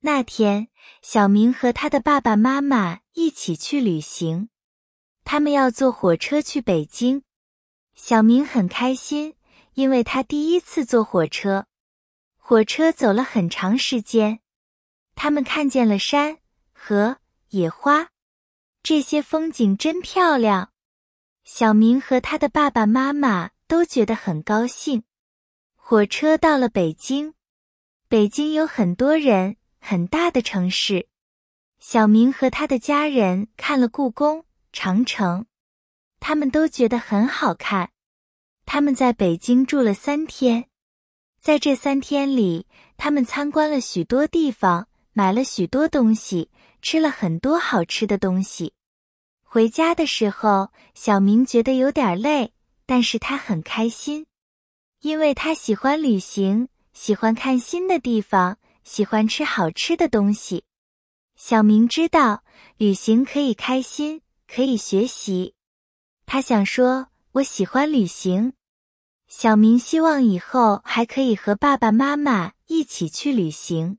那天，小明和他的爸爸妈妈一起去旅行，他们要坐火车去北京。小明很开心，因为他第一次坐火车。火车走了很长时间，他们看见了山、河、野花，这些风景真漂亮。小明和他的爸爸妈妈都觉得很高兴。火车到了北京，北京有很多人。很大的城市，小明和他的家人看了故宫、长城，他们都觉得很好看。他们在北京住了三天，在这三天里，他们参观了许多地方，买了许多东西，吃了很多好吃的东西。回家的时候，小明觉得有点累，但是他很开心，因为他喜欢旅行，喜欢看新的地方。喜欢吃好吃的东西，小明知道旅行可以开心，可以学习。他想说：“我喜欢旅行。”小明希望以后还可以和爸爸妈妈一起去旅行。